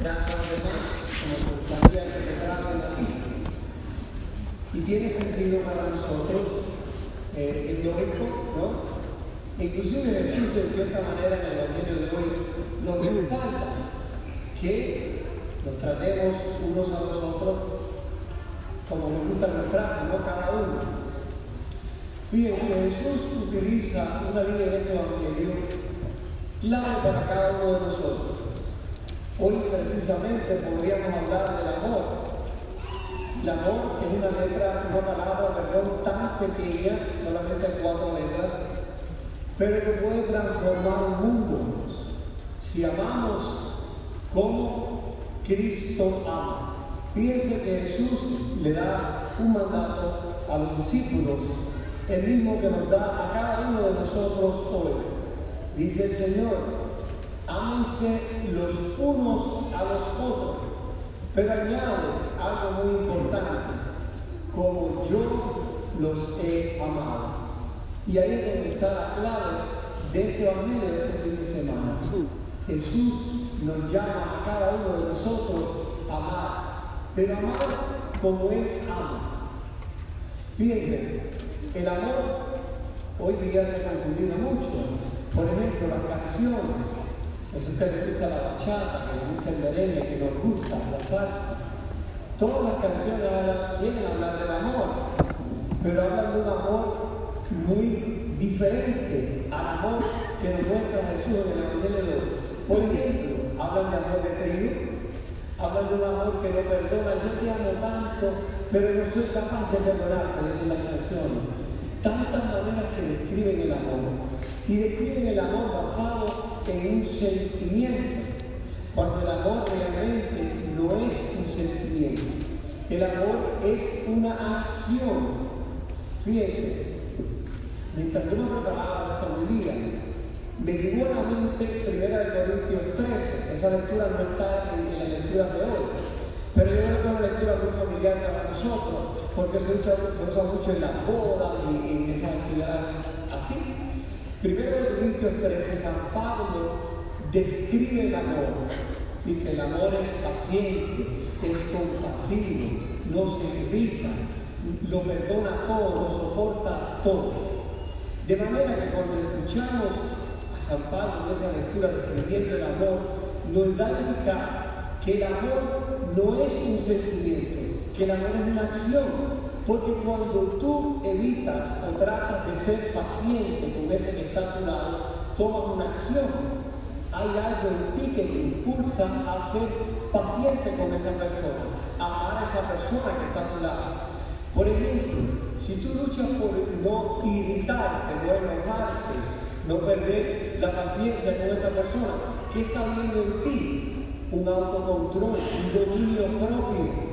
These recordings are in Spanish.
como gustaría que te traten a ti. Y tiene sentido para nosotros eh, es lógico, ¿no? Inclusive Jesús de cierta manera en el Evangelio de hoy nos respalda que nos tratemos unos a los otros como nos gusta nos no cada uno. Fíjense, Jesús utiliza una línea de este Evangelio clave para cada uno de nosotros. Hoy precisamente podríamos hablar del amor. El amor es una letra, una palabra, perdón, tan pequeña, solamente cuatro letras, pero que puede transformar un mundo. Si amamos como Cristo ama. Fíjense que Jesús le da un mandato a los discípulos, el mismo que nos da a cada uno de nosotros hoy. Dice el Señor, ámense los unos a los otros, pero añade algo muy importante, como yo los he amado. Y ahí es donde está la clave de este evangelio de este fin de semana. Jesús nos llama a cada uno de nosotros a amar, pero amar como Él ama. Fíjense, el amor hoy día se ha confundido mucho. Por ejemplo, las canciones. A usted le gusta la bachata, que le gusta el merengue, que nos gusta la salsa. Todas las canciones vienen a hablar del amor, pero hablan de un amor muy diferente al amor que nos muestra Jesús en el Evangelio de hoy. Por ejemplo, hablan de amor de trigo, hablan de un amor que no perdona, yo te amo tanto, pero no soy capaz de perdonarte, dicen las canciones. Tantas maneras que describen el amor. Y describen el amor basado en un sentimiento, cuando el amor realmente no es un sentimiento. El amor es una acción. Fíjense, mientras yo me preparaba esta homilía, me llegó a la mente 1 Corintios 13. Esa lectura no está en, la lectura de hoy. Pero yo creo que es una lectura muy familiar para nosotros, porque se usa, se usa mucho en las bodas y en esas actividades así. 1 Corintios 13, San Pablo describe el amor. Dice, el amor es paciente, es compasivo, no se irrita, lo perdona todo, lo soporta todo. De manera que cuando escuchamos a San Pablo en esa lectura describiendo el amor, nos da a indicar que el amor no es un sentimiento, que el amor es una acción. Porque cuando tú evitas o tratas de ser paciente con ese que está a tu lado, tomas una acción. Hay algo en ti que te impulsa a ser paciente con esa persona, a amar a esa persona que está a tu lado. Por ejemplo, si tú luchas por no irritarte, no enojarte, no perder la paciencia con esa persona, ¿qué está viendo en ti? Un autocontrol, un dominio propio.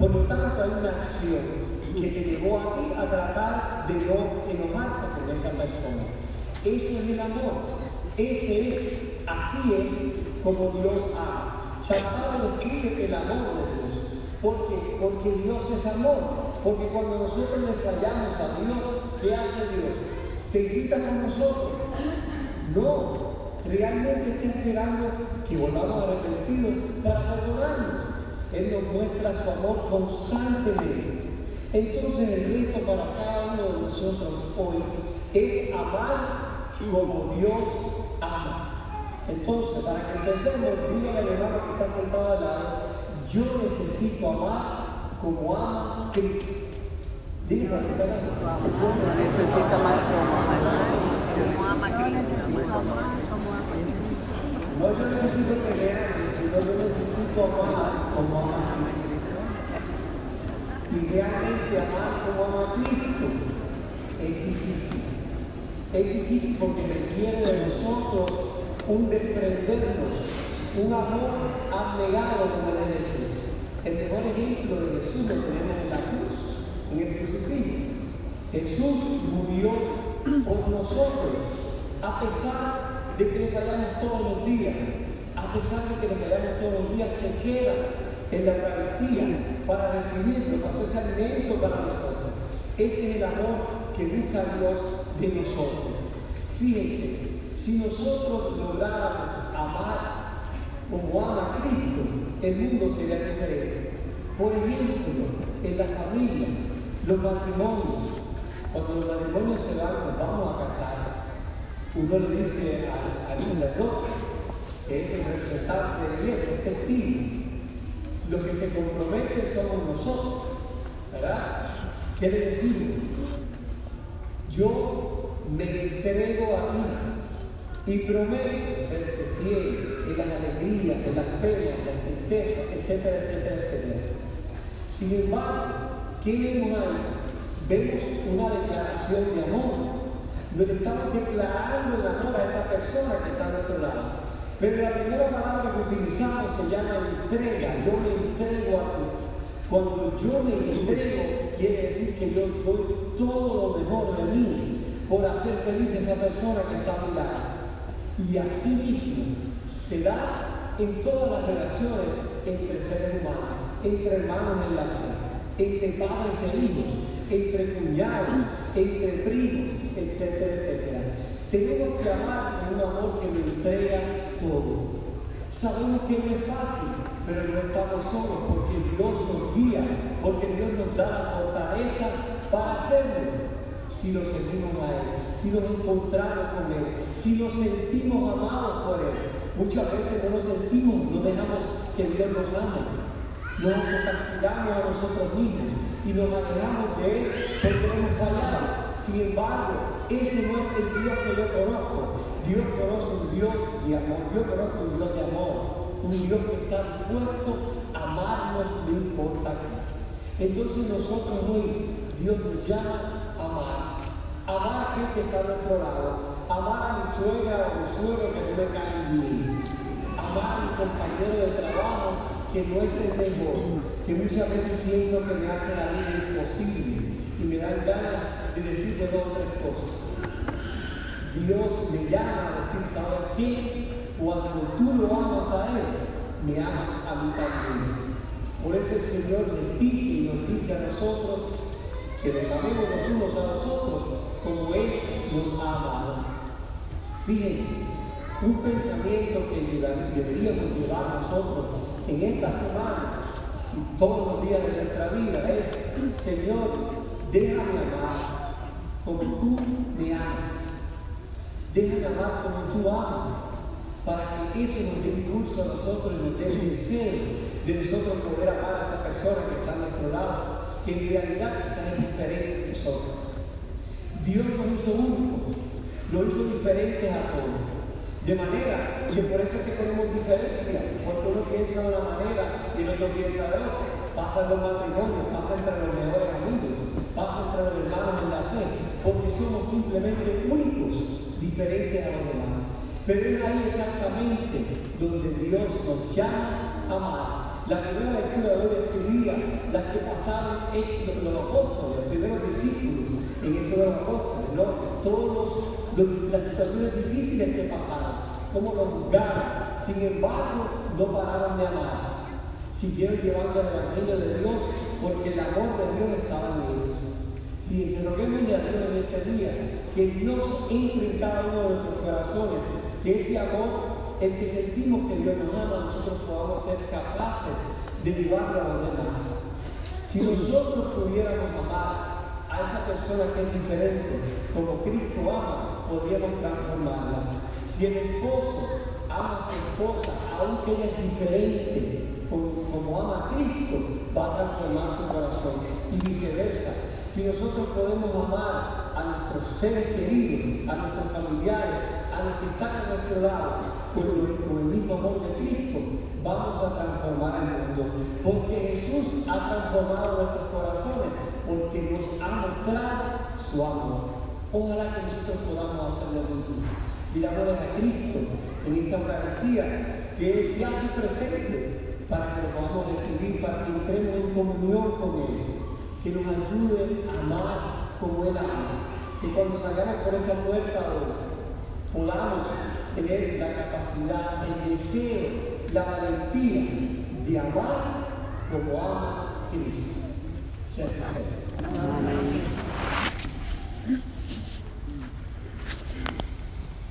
Por lo tanto, hay una acción que te llevó a ti a tratar de no enojarte con esa persona. Eso es el amor. Ese es, así es como Dios ama. Pablo describe el amor de Dios. ¿Por qué? Porque Dios es amor. Porque cuando nosotros le fallamos a Dios, ¿qué hace Dios? ¿Se irrita con nosotros? No. Realmente está esperando que volvamos arrepentidos para perdonarnos. Él nos muestra su amor constantemente. Entonces el reto para cada uno de nosotros hoy es amar como Dios ama. Entonces, para que empecemos, dígale al hermano que está sentado al lado, yo necesito amar como ama Cristo. Dígale al que está Necesita amar como ama Cristo. No yo necesito que ames, sino yo necesito amar como ama Cristo. Y realmente amar como ama Cristo es difícil. Es difícil porque requiere de nosotros un desprendernos, un amor abnegado como le Jesús. El mejor ejemplo de Jesús lo tenemos en la cruz, en el crucifijo. Jesús murió por nosotros, a pesar de que le fallamos todos los días, a pesar de que le fallamos todos los días, se queda en la Eucaristía para recibirlo, para ser alimento para nosotros. Ese es el amor que busca Dios de nosotros. Fíjense, si nosotros lográramos amar como ama Cristo, el mundo sería diferente. Por ejemplo, en la familia, los matrimonios, cuando los matrimonios se van, nos vamos a casar, uno le dice al, al sacerdote, que es el representante de iglesia, es testigo, los que se comprometen somos nosotros, ¿verdad? ¿Qué decimos? Yo me entrego a ti y prometo ser fiel en las alegrías, en las penas, en las tristezas, etcétera, etcétera, etcétera. Sin embargo, ¿qué vemos ahí? Vemos una declaración de amor, donde estamos declarando el amor a esa persona que está a nuestro lado. Pero la primera palabra que utilizamos se llama entrega. Yo me entrego a ti. Cuando yo me entrego, quiere decir que yo doy todo lo mejor de mí por hacer feliz a esa persona que está a mi lado. Y así mismo se da en todas las relaciones entre seres humanos, entre hermanos en la fe, entre padres e hijos, entre cuñados, entre primos, etcétera, etcétera. Tenemos que amar con un amor que me entrega. Sabemos que no es fácil, pero no estamos solos porque Dios nos guía, porque Dios nos da la fortaleza para hacerlo. Si nos seguimos a Él, si nos encontramos con Él, si nos sentimos amados por Él. Muchas veces no nos sentimos, no dejamos que Dios nos ame. Nos castigamos a nosotros mismos y nos alejamos de Él porque hemos fallado. Sin embargo, ese no es el Dios que yo conozco. Dios conoce un Dios de amor. Yo conozco un Dios de amor. Un Dios que está dispuesto a amarnos no importa qué. Entonces nosotros hoy, Dios nos llama a amar. Amar a aquel que está a nuestro lado. Amar a mi suegra o a mi suegro que no me caen bien. Amar a mi compañero de trabajo que no es el mejor. Que muchas veces siento que me hace la vida imposible y me dan ganas de decirte dos o tres cosas. Dios me llama a decir, ¿sabes qué? Cuando tú lo amas a Él, me amas a mí también. Por eso el Señor les dice y nos dice a nosotros que nos amemos los unos a los otros como Él nos ha amado. Fíjense, un pensamiento que deberíamos llevar nosotros en esta semana y todos los días de nuestra vida es, Señor, déjame amar como tú me amas. Déjame amar como tú amas, para que eso nos dé impulso a nosotros y nos dé el deseo de nosotros poder amar a esa persona que está a nuestro lado, que en realidad quizás es diferente de nosotros. Dios nos hizo únicos, nos hizo diferentes a todos. De manera que por eso es que tenemos diferencias, porque uno piensa de una manera y el otro piensa de otra. Pasa en los matrimonios, pasa entre los mejores amigos, pasa entre los hermanos en la fe, porque somos simplemente únicos a los demás. Pero es ahí exactamente donde Dios nos llama a amar. La primera lectura de hoy describía las que pasaron en los apóstoles, los primeros discípulos, en el de los apóstoles, ¿no? Todas las situaciones difíciles que pasaron, cómo los juzgaron. Sin embargo, no pararon de amar. Siguieron llevando el Evangelio de Dios porque el amor de Dios estaba en ellos. Fíjense, roguémosle a Dios en este día que Dios entre en cada uno de nuestros corazones, que ese amor, el que sentimos que Dios nos ama, nosotros podamos ser capaces de llevarlo a los demás. Si nosotros pudiéramos amar a esa persona que es diferente, como Cristo ama, podríamos transformarla. Si el esposo ama a su esposa, aunque ella es diferente, como, como ama a Cristo, va a transformar su corazón y viceversa. Si nosotros podemos amar a nuestros seres queridos, a nuestros familiares, a los que están a nuestro lado, con el, mismo amor de Cristo, vamos a transformar el mundo. Porque Jesús ha transformado nuestros corazones, porque nos ha mostrado su amor. Ojalá que nosotros podamos hacer lo mismo. Mirámosle a Cristo en esta Eucaristía, que Él se hace presente para que lo podamos recibir, para que entremos en comunión con Él que nos ayude a amar como Él ama. Que cuando salgamos por esa puerta podamos tener la capacidad, el deseo, la valentía de amar como ama Cristo. Que así sea.